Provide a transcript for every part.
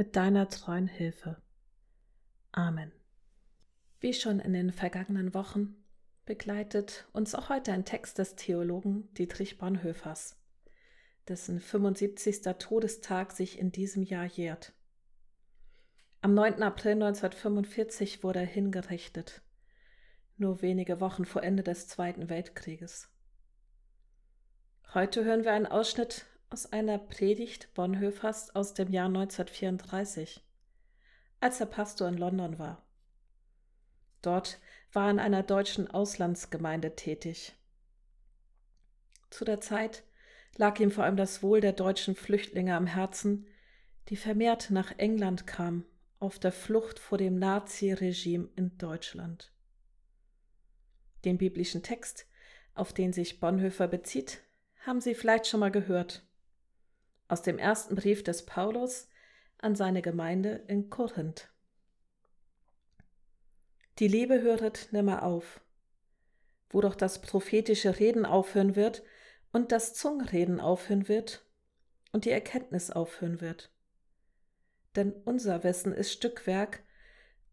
mit deiner treuen Hilfe. Amen. Wie schon in den vergangenen Wochen begleitet uns auch heute ein Text des Theologen Dietrich Bonhoeffers, dessen 75. Todestag sich in diesem Jahr jährt. Am 9. April 1945 wurde er hingerichtet, nur wenige Wochen vor Ende des Zweiten Weltkrieges. Heute hören wir einen Ausschnitt aus einer Predigt Bonhoeffers aus dem Jahr 1934, als er Pastor in London war. Dort war er in einer deutschen Auslandsgemeinde tätig. Zu der Zeit lag ihm vor allem das Wohl der deutschen Flüchtlinge am Herzen, die vermehrt nach England kamen, auf der Flucht vor dem Naziregime in Deutschland. Den biblischen Text, auf den sich Bonhoeffer bezieht, haben Sie vielleicht schon mal gehört aus dem ersten Brief des Paulus an seine Gemeinde in Korinth. Die Liebe höret nimmer auf, wo doch das prophetische Reden aufhören wird und das Zungenreden aufhören wird und die Erkenntnis aufhören wird. Denn unser Wissen ist Stückwerk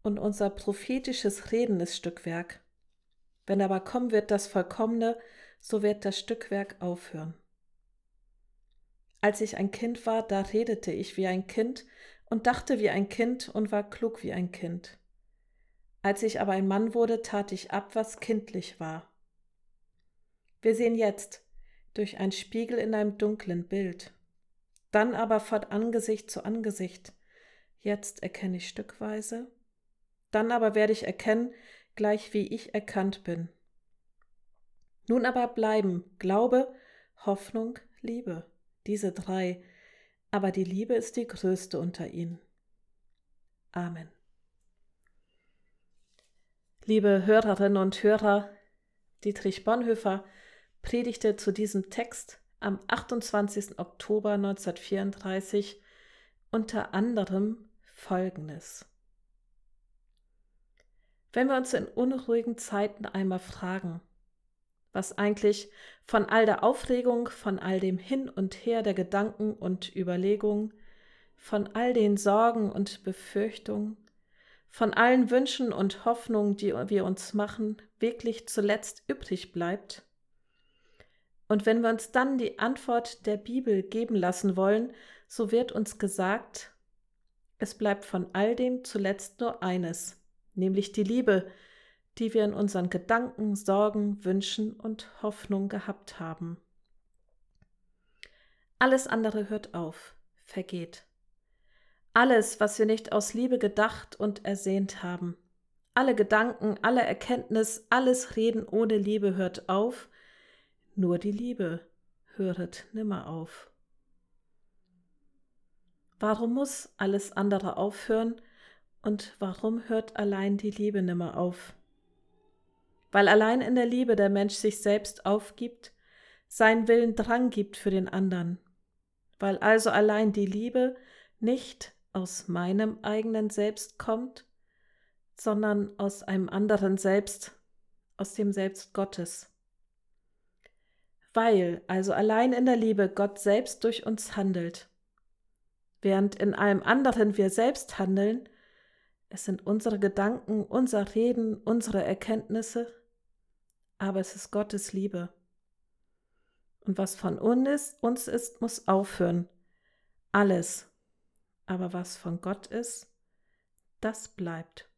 und unser prophetisches Reden ist Stückwerk. Wenn aber kommen wird das Vollkommene, so wird das Stückwerk aufhören. Als ich ein Kind war, da redete ich wie ein Kind und dachte wie ein Kind und war klug wie ein Kind. Als ich aber ein Mann wurde, tat ich ab, was kindlich war. Wir sehen jetzt durch ein Spiegel in einem dunklen Bild, dann aber von Angesicht zu Angesicht. Jetzt erkenne ich stückweise, dann aber werde ich erkennen, gleich wie ich erkannt bin. Nun aber bleiben Glaube, Hoffnung, Liebe diese drei, aber die Liebe ist die größte unter ihnen. Amen. Liebe Hörerinnen und Hörer, Dietrich Bonhoeffer predigte zu diesem Text am 28. Oktober 1934 unter anderem Folgendes. Wenn wir uns in unruhigen Zeiten einmal fragen, was eigentlich von all der Aufregung, von all dem Hin und Her der Gedanken und Überlegungen, von all den Sorgen und Befürchtungen, von allen Wünschen und Hoffnungen, die wir uns machen, wirklich zuletzt übrig bleibt? Und wenn wir uns dann die Antwort der Bibel geben lassen wollen, so wird uns gesagt, es bleibt von all dem zuletzt nur eines, nämlich die Liebe, die wir in unseren Gedanken, Sorgen, Wünschen und Hoffnung gehabt haben. Alles andere hört auf, vergeht. Alles, was wir nicht aus Liebe gedacht und ersehnt haben. Alle Gedanken, alle Erkenntnis, alles Reden ohne Liebe hört auf, nur die Liebe höret nimmer auf. Warum muss alles andere aufhören und warum hört allein die Liebe nimmer auf? Weil allein in der Liebe der Mensch sich selbst aufgibt, seinen Willen Drang gibt für den anderen, weil also allein die Liebe nicht aus meinem eigenen Selbst kommt, sondern aus einem anderen Selbst, aus dem Selbst Gottes. Weil also allein in der Liebe Gott selbst durch uns handelt, während in allem anderen wir selbst handeln, es sind unsere Gedanken, unser Reden, unsere Erkenntnisse, aber es ist Gottes Liebe. Und was von uns ist, muss aufhören. Alles. Aber was von Gott ist, das bleibt.